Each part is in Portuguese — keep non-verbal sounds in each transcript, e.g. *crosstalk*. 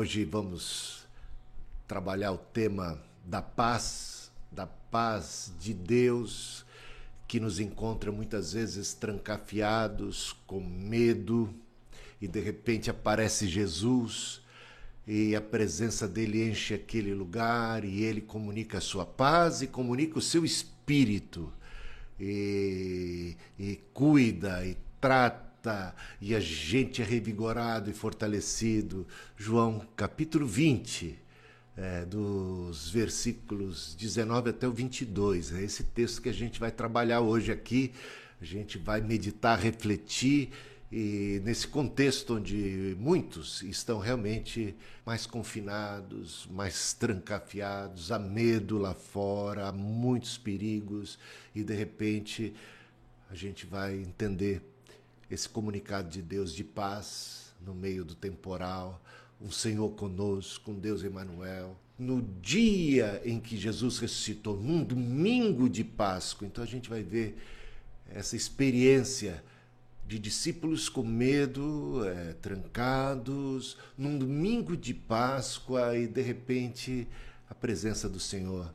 Hoje vamos trabalhar o tema da paz, da paz de Deus que nos encontra muitas vezes trancafiados, com medo, e de repente aparece Jesus e a presença dele enche aquele lugar e ele comunica a sua paz e comunica o seu espírito e, e cuida e trata e a gente é revigorado e fortalecido. João capítulo 20, é, dos versículos 19 até o 22. É esse texto que a gente vai trabalhar hoje aqui. A gente vai meditar, refletir e nesse contexto onde muitos estão realmente mais confinados, mais trancafiados, há medo lá fora, há muitos perigos e de repente a gente vai entender esse comunicado de Deus de paz no meio do temporal, um Senhor conosco, um Deus Emanuel. No dia em que Jesus ressuscitou, num domingo de Páscoa, então a gente vai ver essa experiência de discípulos com medo, é, trancados, num domingo de Páscoa e de repente a presença do Senhor,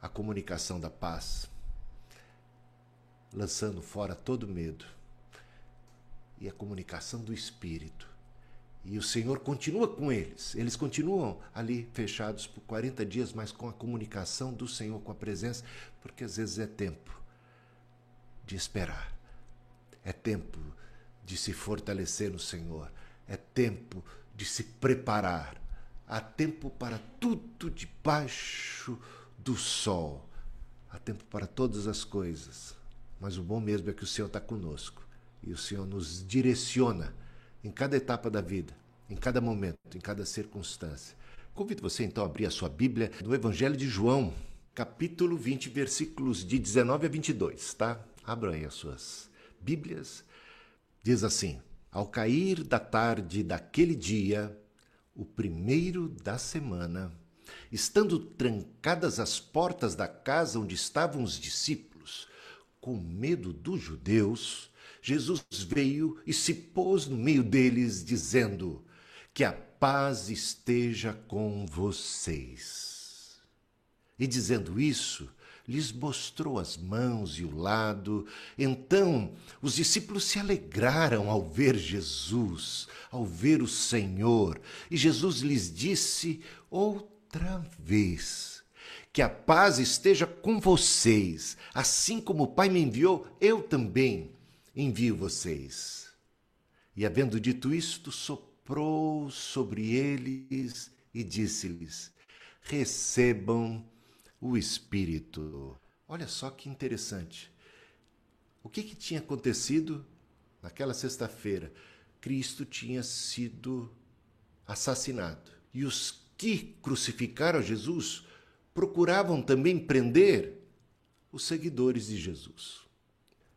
a comunicação da paz, lançando fora todo medo e a comunicação do Espírito. E o Senhor continua com eles. Eles continuam ali fechados por 40 dias, mas com a comunicação do Senhor, com a presença, porque às vezes é tempo de esperar. É tempo de se fortalecer no Senhor. É tempo de se preparar. Há tempo para tudo debaixo do sol. Há tempo para todas as coisas. Mas o bom mesmo é que o Senhor está conosco e o Senhor nos direciona em cada etapa da vida, em cada momento, em cada circunstância. Convido você então a abrir a sua Bíblia no Evangelho de João, capítulo 20, versículos de 19 a 22, tá? Abram aí as suas Bíblias. Diz assim: Ao cair da tarde daquele dia, o primeiro da semana, estando trancadas as portas da casa onde estavam os discípulos, com medo dos judeus, Jesus veio e se pôs no meio deles, dizendo: Que a paz esteja com vocês. E dizendo isso, lhes mostrou as mãos e o lado. Então os discípulos se alegraram ao ver Jesus, ao ver o Senhor. E Jesus lhes disse outra vez: Que a paz esteja com vocês. Assim como o Pai me enviou, eu também envio vocês. E havendo dito isto, soprou sobre eles e disse-lhes: Recebam o Espírito. Olha só que interessante. O que, que tinha acontecido naquela sexta-feira? Cristo tinha sido assassinado. E os que crucificaram Jesus procuravam também prender os seguidores de Jesus.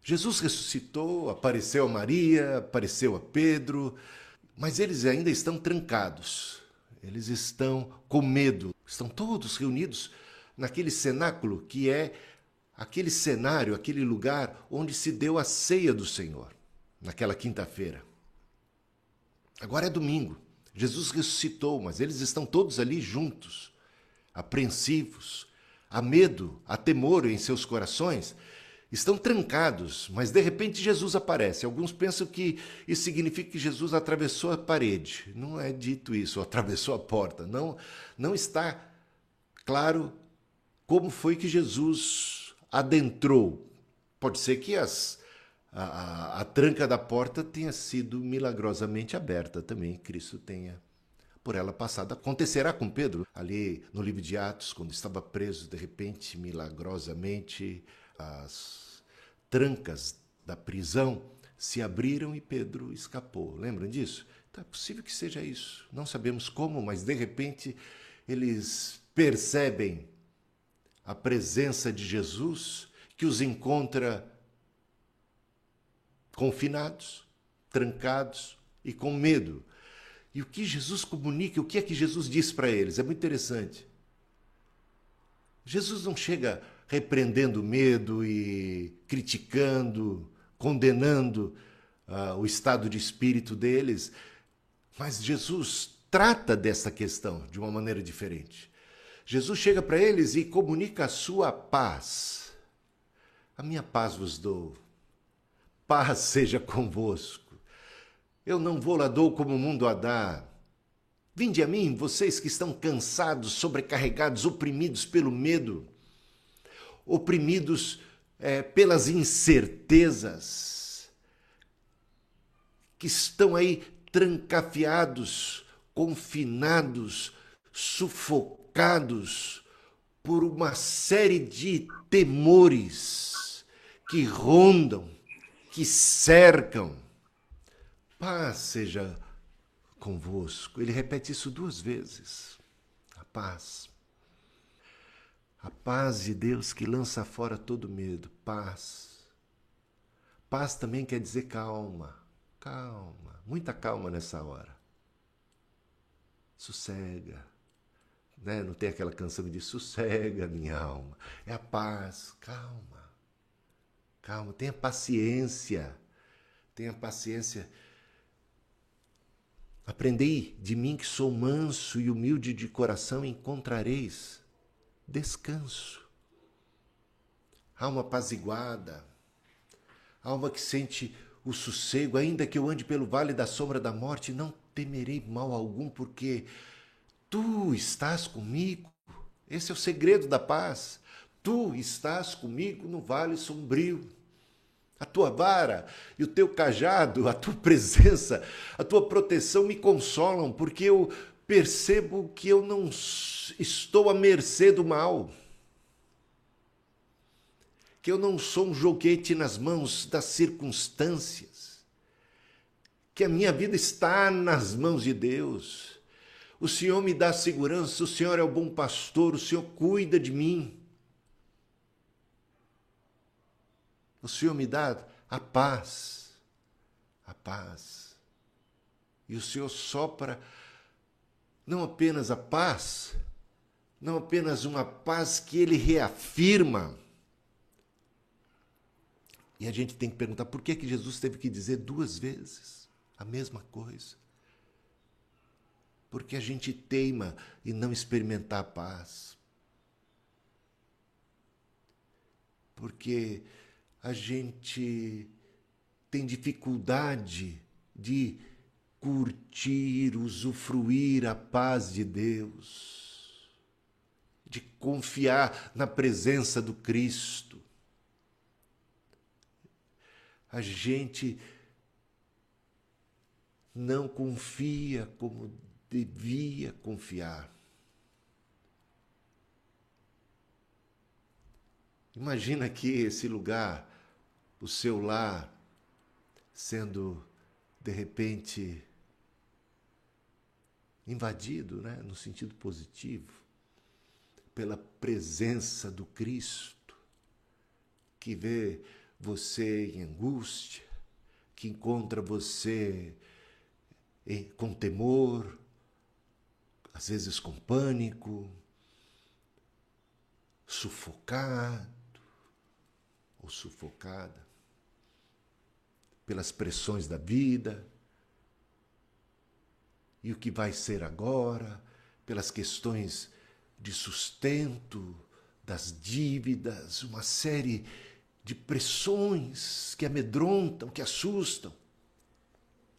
Jesus ressuscitou, apareceu a Maria, apareceu a Pedro, mas eles ainda estão trancados. Eles estão com medo. Estão todos reunidos naquele cenáculo que é aquele cenário, aquele lugar onde se deu a ceia do Senhor, naquela quinta-feira. Agora é domingo. Jesus ressuscitou, mas eles estão todos ali juntos, apreensivos, há medo, há temor em seus corações estão trancados, mas de repente Jesus aparece. Alguns pensam que isso significa que Jesus atravessou a parede. Não é dito isso, *laughs* atravessou a porta. Não, não está claro como foi que Jesus adentrou. Pode ser que as, a, a, a tranca da porta tenha sido milagrosamente aberta também, Cristo tenha por ela passado. Acontecerá com Pedro, ali no livro de Atos, quando estava preso, de repente, milagrosamente, as trancas da prisão se abriram e Pedro escapou. Lembram disso? Então é possível que seja isso. Não sabemos como, mas de repente eles percebem a presença de Jesus que os encontra confinados, trancados e com medo. E o que Jesus comunica, o que é que Jesus diz para eles? É muito interessante. Jesus não chega repreendendo medo e criticando, condenando uh, o estado de espírito deles. Mas Jesus trata dessa questão de uma maneira diferente. Jesus chega para eles e comunica a sua paz. A minha paz vos dou. Paz *laughs* seja convosco. Eu não vou lá dou como o mundo a dá. Vinde a mim, vocês que estão cansados, sobrecarregados, oprimidos pelo medo, oprimidos é, pelas incertezas, que estão aí trancafiados, confinados, sufocados por uma série de temores que rondam, que cercam. Paz seja convosco. Ele repete isso duas vezes. A paz. A paz de Deus que lança fora todo medo. Paz. Paz também quer dizer calma. Calma. Muita calma nessa hora. Sossega. Né? Não tem aquela canção que diz sossega, minha alma. É a paz. Calma. Calma. Tenha paciência. Tenha paciência Aprendei de mim que sou manso e humilde de coração, encontrareis descanso. Alma apaziguada, alma que sente o sossego, ainda que eu ande pelo vale da sombra da morte, não temerei mal algum, porque tu estás comigo. Esse é o segredo da paz. Tu estás comigo no vale sombrio. A tua vara e o teu cajado, a tua presença, a tua proteção me consolam, porque eu percebo que eu não estou à mercê do mal. Que eu não sou um joguete nas mãos das circunstâncias. Que a minha vida está nas mãos de Deus. O Senhor me dá segurança, o Senhor é o bom pastor, o Senhor cuida de mim. O Senhor me dá a paz, a paz. E o Senhor sopra não apenas a paz, não apenas uma paz que ele reafirma. E a gente tem que perguntar por que, que Jesus teve que dizer duas vezes a mesma coisa. Porque a gente teima em não experimentar a paz. Porque a gente tem dificuldade de curtir, usufruir a paz de Deus, de confiar na presença do Cristo. A gente não confia como devia confiar. Imagina aqui esse lugar, o seu lar, sendo de repente invadido, né, no sentido positivo, pela presença do Cristo, que vê você em angústia, que encontra você com temor, às vezes com pânico, sufocado, ou sufocada pelas pressões da vida e o que vai ser agora, pelas questões de sustento, das dívidas, uma série de pressões que amedrontam, que assustam.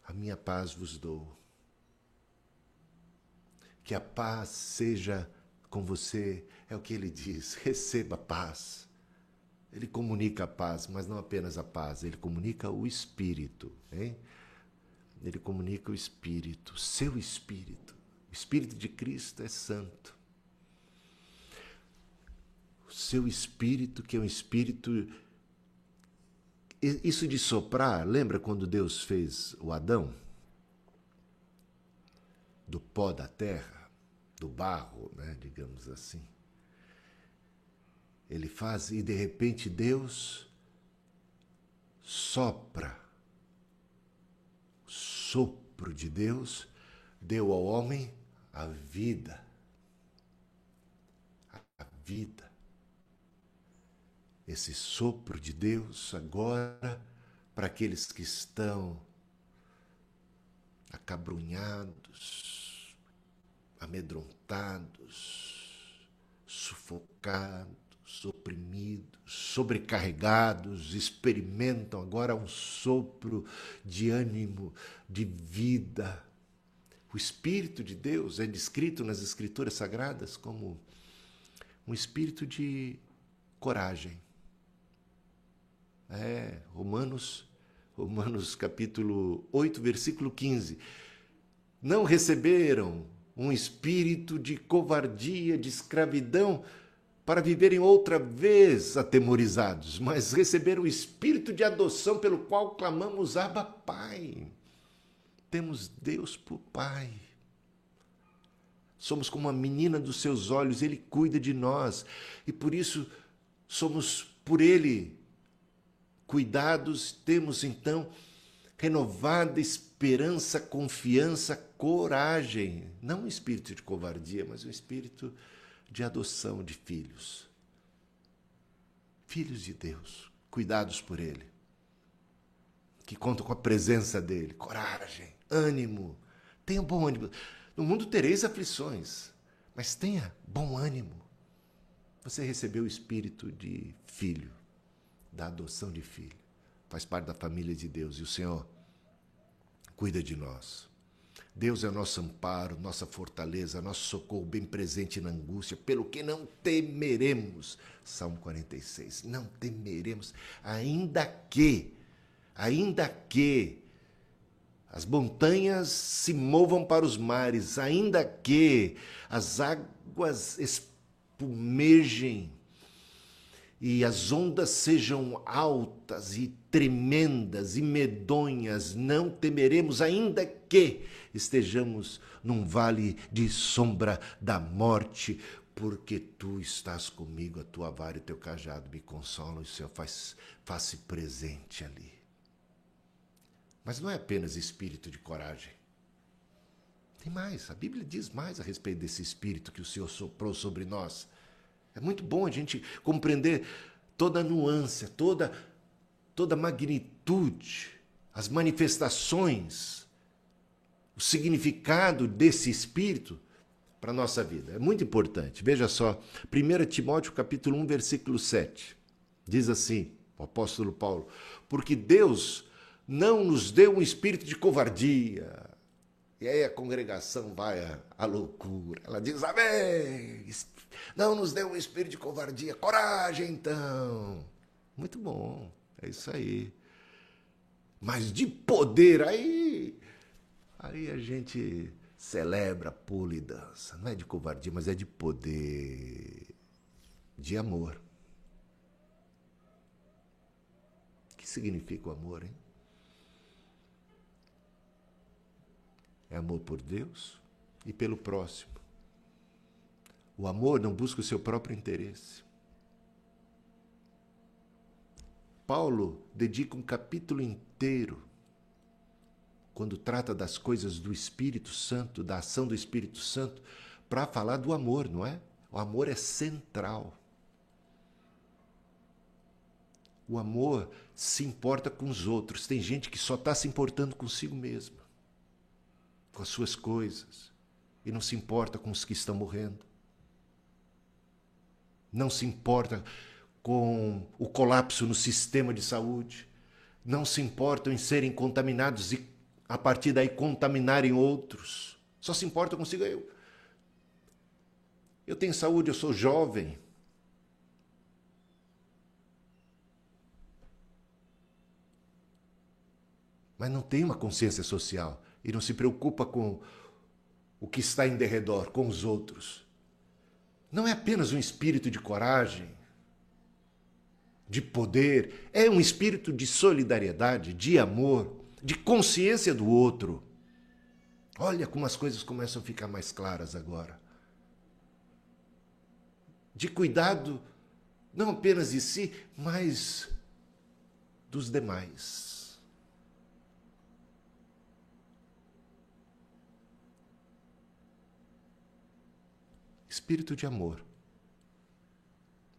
A minha paz vos dou. Que a paz seja com você, é o que ele diz. *laughs* Receba paz. Ele comunica a paz, mas não apenas a paz, ele comunica o espírito, hein? Ele comunica o espírito, seu espírito. O espírito de Cristo é santo. O seu espírito, que é um espírito isso de soprar, lembra quando Deus fez o Adão? Do pó da terra, do barro, né, digamos assim. Ele faz e de repente Deus sopra. Sopro de Deus deu ao homem a vida. A vida. Esse sopro de Deus agora para aqueles que estão acabrunhados, amedrontados, sufocados, oprimidos, sobrecarregados, experimentam agora um sopro de ânimo, de vida. O Espírito de Deus é descrito nas Escrituras Sagradas como um espírito de coragem. É, Romanos, Romanos capítulo 8, versículo 15. Não receberam um espírito de covardia, de escravidão, para viverem outra vez atemorizados, mas receberam o espírito de adoção pelo qual clamamos Abba Pai. Temos Deus por Pai. Somos como a menina dos seus olhos, Ele cuida de nós e por isso somos por Ele cuidados, temos então renovada esperança, confiança, coragem. Não um espírito de covardia, mas um espírito de adoção de filhos. Filhos de Deus, cuidados por Ele, que contam com a presença dEle. Coragem, ânimo, tenha bom ânimo. No mundo tereis aflições, mas tenha bom ânimo. Você recebeu o espírito de filho, da adoção de filho. Faz parte da família de Deus e o Senhor cuida de nós. Deus é nosso amparo, nossa fortaleza, nosso socorro bem presente na angústia, pelo que não temeremos. Salmo 46. Não temeremos, ainda que, ainda que as montanhas se movam para os mares, ainda que as águas espumejem e as ondas sejam altas e tremendas e medonhas, não temeremos, ainda que estejamos num vale de sombra da morte, porque tu estás comigo, a tua vara e teu cajado me consolam, e o Senhor faz, faz-se presente ali. Mas não é apenas espírito de coragem. Tem mais, a Bíblia diz mais a respeito desse espírito que o Senhor soprou sobre nós. É muito bom a gente compreender toda a nuance, toda, toda a magnitude, as manifestações, o significado desse espírito para a nossa vida. É muito importante. Veja só, 1 Timóteo capítulo 1, versículo 7. Diz assim, o apóstolo Paulo, porque Deus não nos deu um espírito de covardia. E aí a congregação vai à, à loucura. Ela diz: Amém! Não nos deu um espírito de covardia. Coragem, então. Muito bom. É isso aí. Mas de poder, aí. Aí a gente celebra, pula e dança. Não é de covardia, mas é de poder. De amor. O que significa o amor, hein? É amor por Deus e pelo próximo. O amor não busca o seu próprio interesse. Paulo dedica um capítulo inteiro quando trata das coisas do Espírito Santo, da ação do Espírito Santo, para falar do amor, não é? O amor é central. O amor se importa com os outros. Tem gente que só está se importando consigo mesma com as suas coisas e não se importa com os que estão morrendo. Não se importa com o colapso no sistema de saúde. Não se importam em serem contaminados e a partir daí contaminarem outros. Só se importa consigo eu. Eu tenho saúde, eu sou jovem. Mas não tem uma consciência social e não se preocupa com o que está em derredor, com os outros. Não é apenas um espírito de coragem, de poder, é um espírito de solidariedade, de amor, de consciência do outro. Olha como as coisas começam a ficar mais claras agora. De cuidado, não apenas de si, mas dos demais. espírito de amor.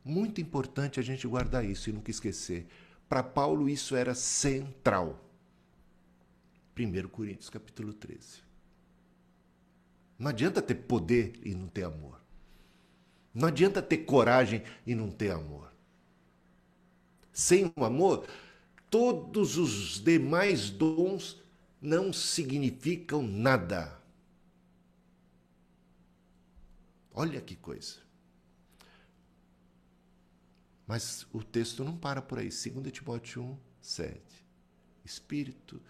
Muito importante a gente guardar isso e nunca esquecer. Para Paulo isso era central. 1 Coríntios capítulo 13. Não adianta ter poder e não ter amor. Não adianta ter coragem e não ter amor. Sem o amor, todos os demais dons não significam nada. Olha que coisa. Mas o texto não para por aí. 2 Timóteo 1, 7. Espírito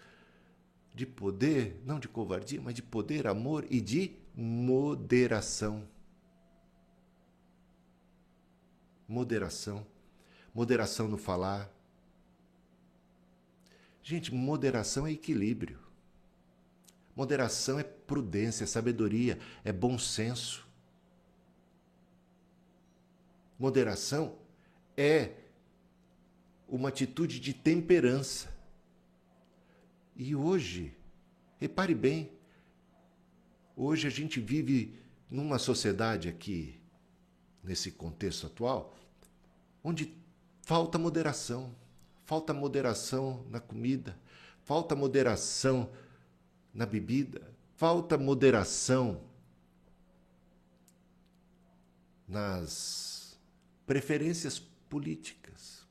de poder, não de covardia, mas de poder, amor e de moderação. Moderação. Moderação no falar. Gente, moderação é equilíbrio. Moderação é prudência, é sabedoria, é bom senso. Moderação é uma atitude de temperança. E hoje, repare bem, hoje a gente vive numa sociedade aqui, nesse contexto atual, onde falta moderação. Falta moderação na comida, falta moderação na bebida, falta moderação nas preferências políticas.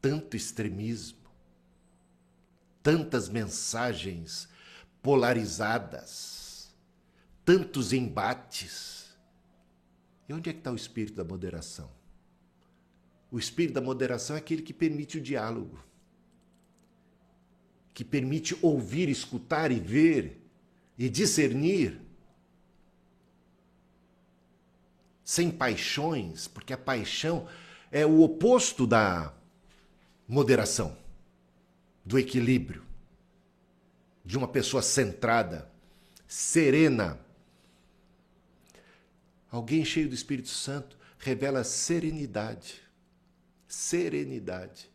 Tanto extremismo, tantas mensagens polarizadas, tantos embates. E onde é que está o espírito da moderação? O espírito da moderação é aquele que permite o diálogo, que permite ouvir, escutar e ver e discernir. Sem paixões, porque a paixão é o oposto da moderação do equilíbrio, de uma pessoa centrada, serena. Alguém cheio do Espírito Santo revela serenidade, serenidade,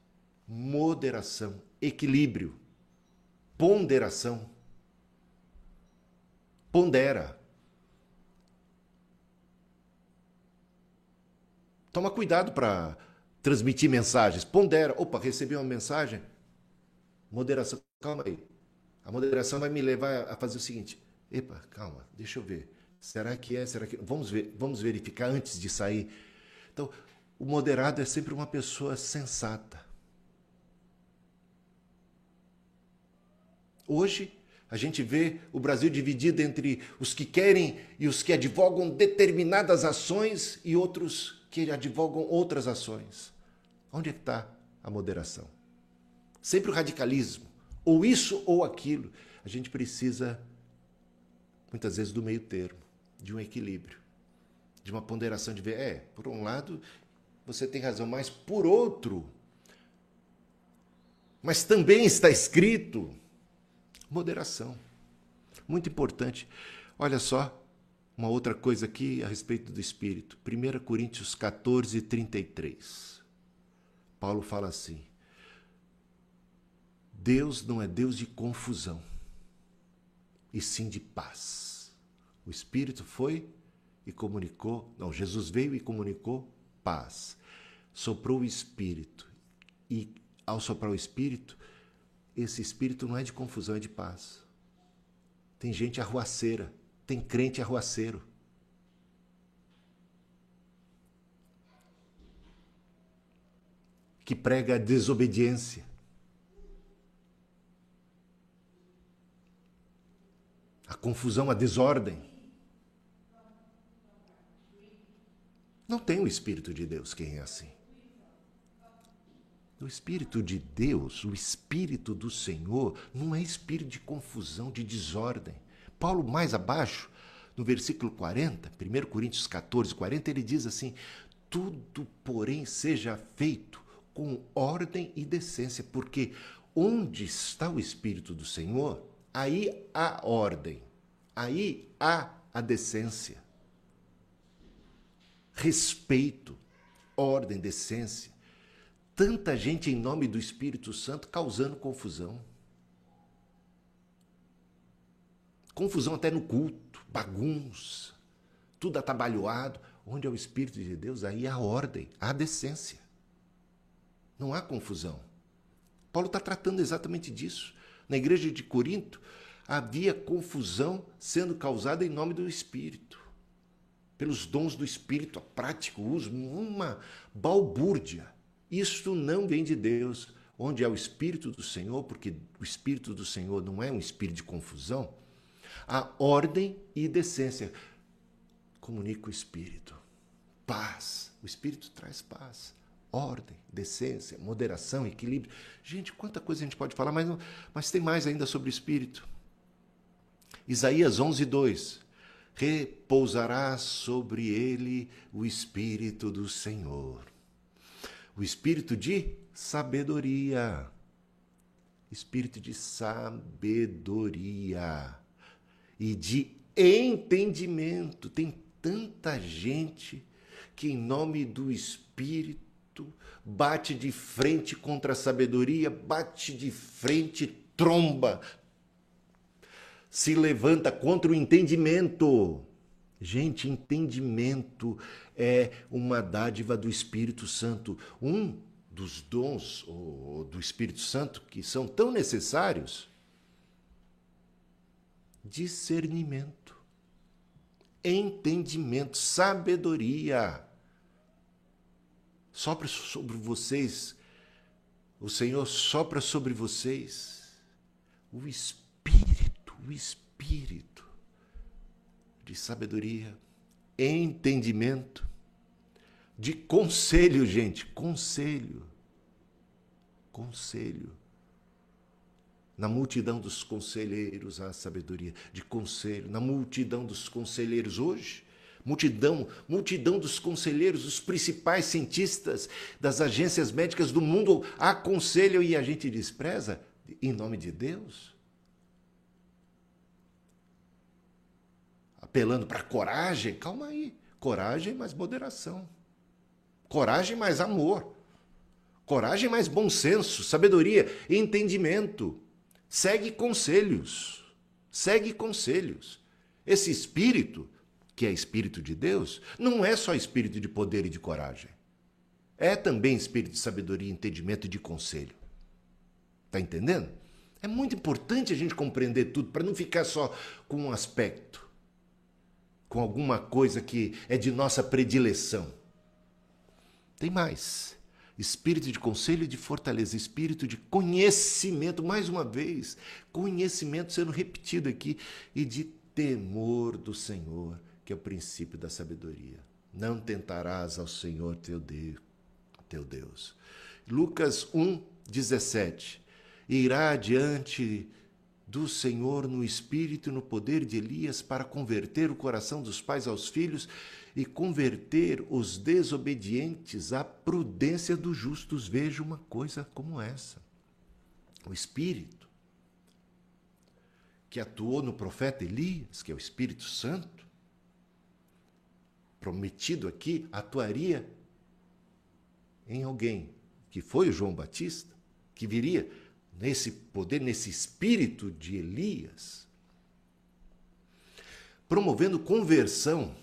moderação, equilíbrio, ponderação. Pondera. Toma cuidado para transmitir mensagens. Pondera. Opa, recebi uma mensagem. Moderação. Calma aí. A moderação vai me levar a fazer o seguinte. Epa, calma, deixa eu ver. Será que é? Será que vamos ver, vamos verificar antes de sair. Então, o moderado é sempre uma pessoa sensata. Hoje, a gente vê o Brasil dividido entre os que querem e os que advogam determinadas ações e outros que advogam outras ações. Onde é que está a moderação? Sempre o radicalismo, ou isso ou aquilo. A gente precisa, muitas vezes, do meio termo, de um equilíbrio, de uma ponderação de ver, é, por um lado, você tem razão, mas por outro, mas também está escrito moderação. Muito importante. Olha só, uma outra coisa aqui a respeito do Espírito. 1 Coríntios 14, 33. Paulo fala assim: Deus não é Deus de confusão, e sim de paz. O Espírito foi e comunicou, não, Jesus veio e comunicou paz. Soprou o Espírito, e ao soprar o Espírito, esse Espírito não é de confusão, é de paz. Tem gente arruaceira, tem crente arruaceiro. Que prega a desobediência. a confusão, a desordem. Não tem o Espírito de Deus quem é assim. O Espírito de Deus, o Espírito do Senhor, não é espírito de confusão, de desordem. Paulo, mais abaixo, no versículo 40, 1 Coríntios 14, 40, ele diz assim: Tudo, porém, seja feito com ordem e decência, porque onde está o Espírito do Senhor, aí há ordem, aí há a decência. Respeito, ordem, decência. Tanta gente em nome do Espírito Santo causando confusão. Confusão até no culto, bagunça, tudo atabalhoado. Onde é o Espírito de Deus, aí há ordem, há decência. Não há confusão. Paulo está tratando exatamente disso. Na igreja de Corinto, havia confusão sendo causada em nome do Espírito. Pelos dons do Espírito, a prático uso, uma balbúrdia. Isto não vem de Deus. Onde é o Espírito do Senhor, porque o Espírito do Senhor não é um espírito de confusão, há ordem e decência. Comunica o Espírito. Paz. O Espírito traz paz ordem, decência, moderação, equilíbrio. Gente, quanta coisa a gente pode falar, mas, mas tem mais ainda sobre o Espírito. Isaías 11, 2. Repousará sobre ele o Espírito do Senhor. O Espírito de sabedoria. Espírito de sabedoria e de entendimento. Tem tanta gente que, em nome do Espírito, bate de frente contra a sabedoria, bate de frente, tromba, se levanta contra o entendimento. Gente, entendimento é uma dádiva do Espírito Santo. Um dos dons do Espírito Santo que são tão necessários discernimento, entendimento, sabedoria sopra sobre vocês, o Senhor sopra sobre vocês o Espírito, o Espírito de sabedoria, entendimento, de conselho, gente, conselho, conselho. Na multidão dos conselheiros há sabedoria, de conselho, na multidão dos conselheiros hoje multidão, multidão dos conselheiros, os principais cientistas das agências médicas do mundo aconselham e a gente despreza em nome de Deus? Apelando para coragem, calma aí. Coragem mais moderação. Coragem mais amor. Coragem mais bom senso, sabedoria, entendimento. Segue conselhos. Segue conselhos. Esse espírito que é espírito de Deus, não é só espírito de poder e de coragem. É também espírito de sabedoria, entendimento e de conselho. Tá entendendo? É muito importante a gente compreender tudo para não ficar só com um aspecto, com alguma coisa que é de nossa predileção. Tem mais. Espírito de conselho e de fortaleza, espírito de conhecimento, mais uma vez, conhecimento sendo repetido aqui, e de temor do Senhor que é o princípio da sabedoria. Não tentarás ao Senhor teu Deus. Teu Deus. Lucas 1, 17. Irá adiante do Senhor no espírito e no poder de Elias para converter o coração dos pais aos filhos e converter os desobedientes à prudência dos justos. Veja uma coisa como essa. O Espírito que atuou no profeta Elias, que é o Espírito Santo, prometido aqui atuaria em alguém que foi o João Batista, que viria nesse poder, nesse espírito de Elias, promovendo conversão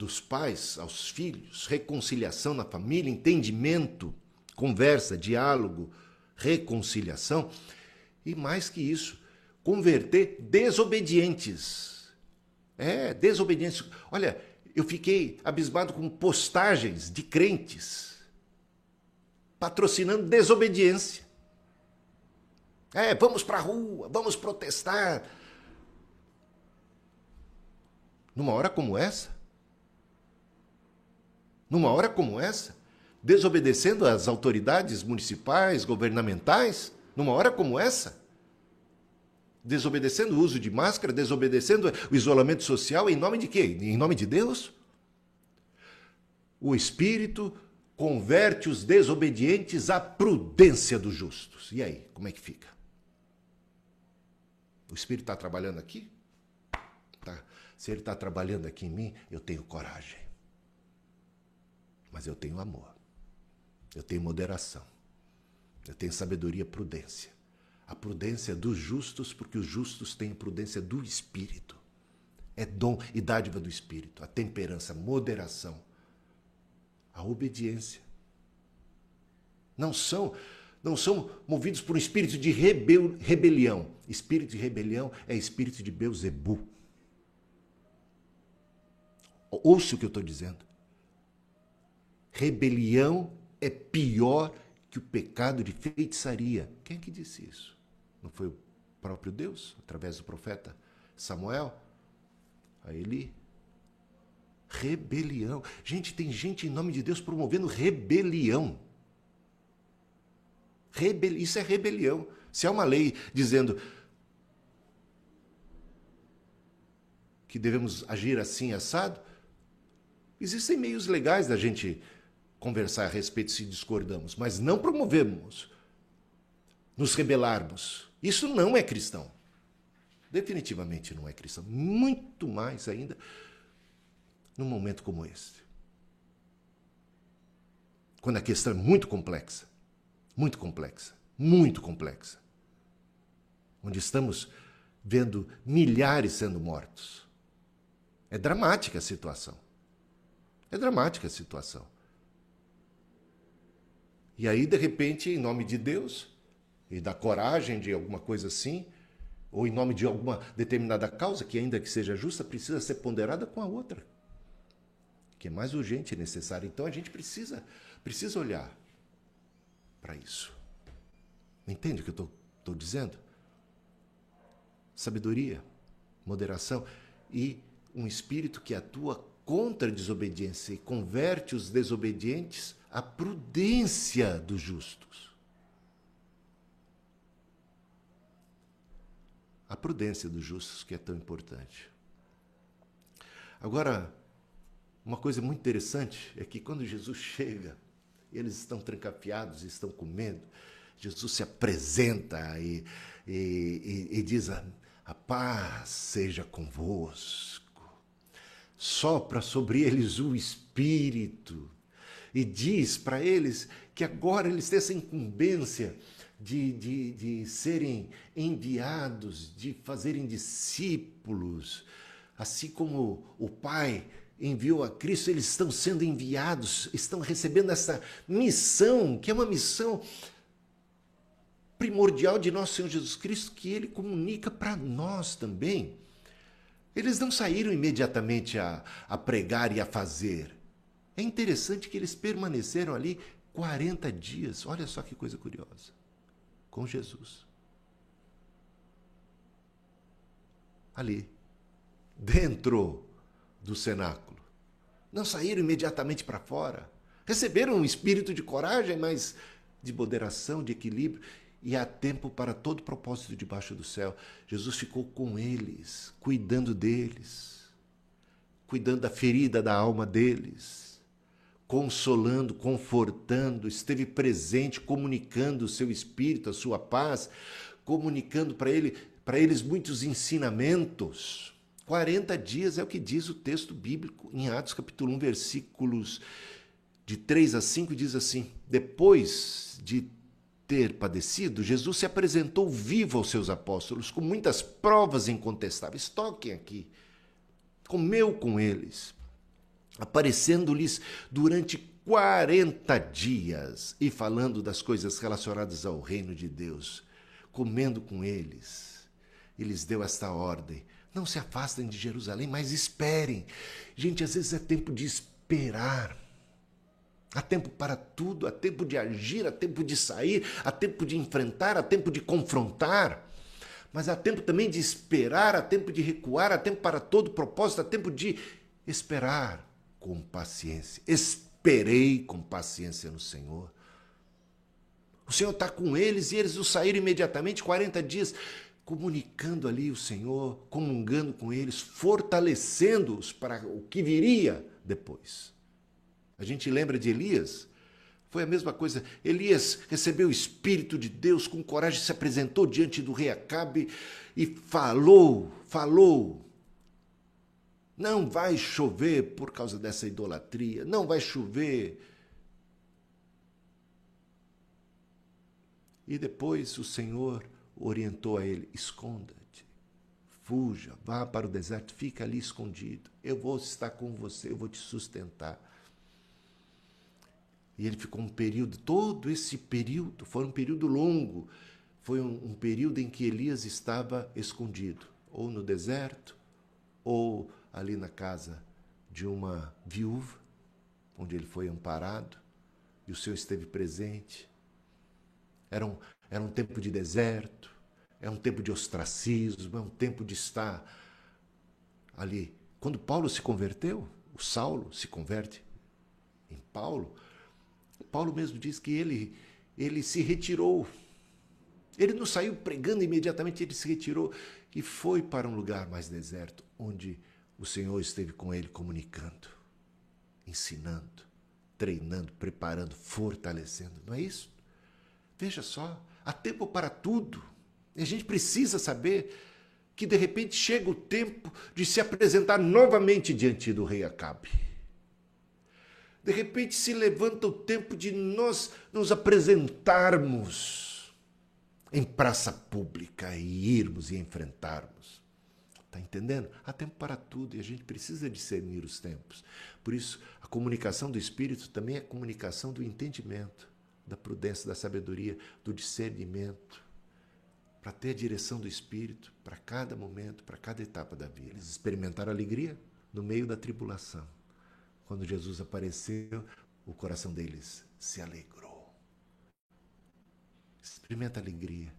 dos pais aos filhos, reconciliação na família, entendimento, conversa, diálogo, reconciliação e mais que isso, converter desobedientes. É, desobedientes. Olha, eu fiquei abismado com postagens de crentes patrocinando desobediência. É, vamos para a rua, vamos protestar. Numa hora como essa? Numa hora como essa? Desobedecendo às autoridades municipais, governamentais? Numa hora como essa? Desobedecendo o uso de máscara, desobedecendo o isolamento social, em nome de quê? Em nome de Deus? O Espírito converte os desobedientes à prudência dos justos. E aí, como é que fica? O Espírito está trabalhando aqui? Tá. Se ele está trabalhando aqui em mim, eu tenho coragem. Mas eu tenho amor. Eu tenho moderação. Eu tenho sabedoria, prudência a prudência dos justos, porque os justos têm prudência do Espírito. É dom e dádiva do Espírito, a temperança, a moderação, a obediência. Não são Não são movidos por um espírito de rebel, rebelião. Espírito de rebelião é espírito de Beuzebu. Ouça o que eu estou dizendo. Rebelião é pior que o pecado de feitiçaria. Quem é que disse isso? Não foi o próprio Deus, através do profeta Samuel? A Eli? Rebelião. Gente, tem gente em nome de Deus promovendo rebelião. Rebel... Isso é rebelião. Se há uma lei dizendo que devemos agir assim, assado, existem meios legais da gente conversar a respeito se discordamos, mas não promovemos nos rebelarmos. Isso não é cristão. Definitivamente não é cristão. Muito mais ainda num momento como este. Quando a questão é muito complexa, muito complexa, muito complexa. Onde estamos vendo milhares sendo mortos. É dramática a situação. É dramática a situação. E aí, de repente, em nome de Deus e da coragem de alguma coisa assim, ou em nome de alguma determinada causa, que ainda que seja justa, precisa ser ponderada com a outra, que é mais urgente e necessária. Então a gente precisa, precisa olhar para isso. Entende o que eu estou dizendo? Sabedoria, moderação e um espírito que atua contra a desobediência e converte os desobedientes à prudência dos justos. A prudência dos justos que é tão importante. Agora, uma coisa muito interessante é que quando Jesus chega, eles estão trancafiados, estão com medo, Jesus se apresenta e, e, e, e diz: a, a paz seja convosco. Sopra sobre eles o Espírito e diz para eles que agora eles têm essa incumbência de, de, de serem enviados, de fazerem discípulos, assim como o Pai enviou a Cristo, eles estão sendo enviados, estão recebendo essa missão, que é uma missão primordial de nosso Senhor Jesus Cristo, que ele comunica para nós também. Eles não saíram imediatamente a, a pregar e a fazer. É interessante que eles permaneceram ali 40 dias. Olha só que coisa curiosa com Jesus. Ali, dentro do cenáculo. Não saíram imediatamente para fora. Receberam um espírito de coragem, mas de moderação, de equilíbrio. E há tempo para todo propósito debaixo do céu. Jesus ficou com eles, cuidando deles, cuidando da ferida da alma deles consolando, confortando, esteve presente, comunicando o seu espírito, a sua paz, comunicando para ele, para eles muitos ensinamentos. 40 dias é o que diz o texto bíblico em Atos capítulo 1, versículos de 3 a 5 diz assim: Depois de ter padecido, Jesus se apresentou vivo aos seus apóstolos com muitas provas incontestáveis. Toquem aqui. Comeu com eles aparecendo-lhes durante 40 dias e falando das coisas relacionadas ao reino de Deus, comendo com eles. E lhes deu esta ordem: não se afastem de Jerusalém, mas esperem. Gente, às vezes é tempo de esperar. Há tempo para tudo, há tempo de agir, há tempo de sair, há tempo de enfrentar, há tempo de confrontar. Mas há tempo também de esperar, há tempo de recuar, há tempo para todo propósito, há tempo de esperar com paciência. Esperei com paciência no Senhor. O Senhor está com eles e eles o saíram imediatamente, 40 dias, comunicando ali o Senhor, comungando com eles, fortalecendo-os para o que viria depois. A gente lembra de Elias? Foi a mesma coisa. Elias recebeu o Espírito de Deus com coragem, se apresentou diante do rei Acabe e falou, falou não vai chover por causa dessa idolatria. Não vai chover. E depois o Senhor orientou a ele: esconda-te, fuja, vá para o deserto, fica ali escondido. Eu vou estar com você, eu vou te sustentar. E ele ficou um período, todo esse período, foi um período longo, foi um, um período em que Elias estava escondido, ou no deserto, ou ali na casa de uma viúva, onde ele foi amparado, e o Senhor esteve presente. Era um, era um tempo de deserto, é um tempo de ostracismo, é um tempo de estar ali. Quando Paulo se converteu, o Saulo se converte em Paulo, Paulo mesmo diz que ele, ele se retirou. Ele não saiu pregando imediatamente, ele se retirou e foi para um lugar mais deserto, onde o Senhor esteve com ele comunicando, ensinando, treinando, preparando, fortalecendo. Não é isso? Veja só, há tempo para tudo. E a gente precisa saber que de repente chega o tempo de se apresentar novamente diante do rei Acabe. De repente se levanta o tempo de nós nos apresentarmos em praça pública e irmos e enfrentarmos. Está entendendo? Há tempo para tudo e a gente precisa discernir os tempos. Por isso, a comunicação do Espírito também é comunicação do entendimento, da prudência, da sabedoria, do discernimento para ter a direção do Espírito para cada momento, para cada etapa da vida. Eles experimentaram alegria no meio da tribulação. Quando Jesus apareceu, o coração deles se alegrou. Experimenta a alegria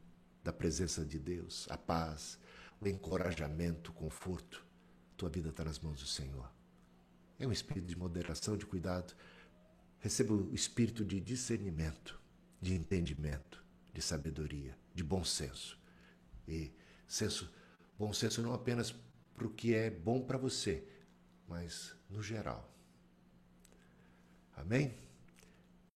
da presença de Deus, a paz, encorajamento, conforto. Tua vida está nas mãos do Senhor. É um espírito de moderação, de cuidado. Receba o espírito de discernimento, de entendimento, de sabedoria de bom senso. E senso, bom senso não apenas para o que é bom para você, mas no geral. Amém?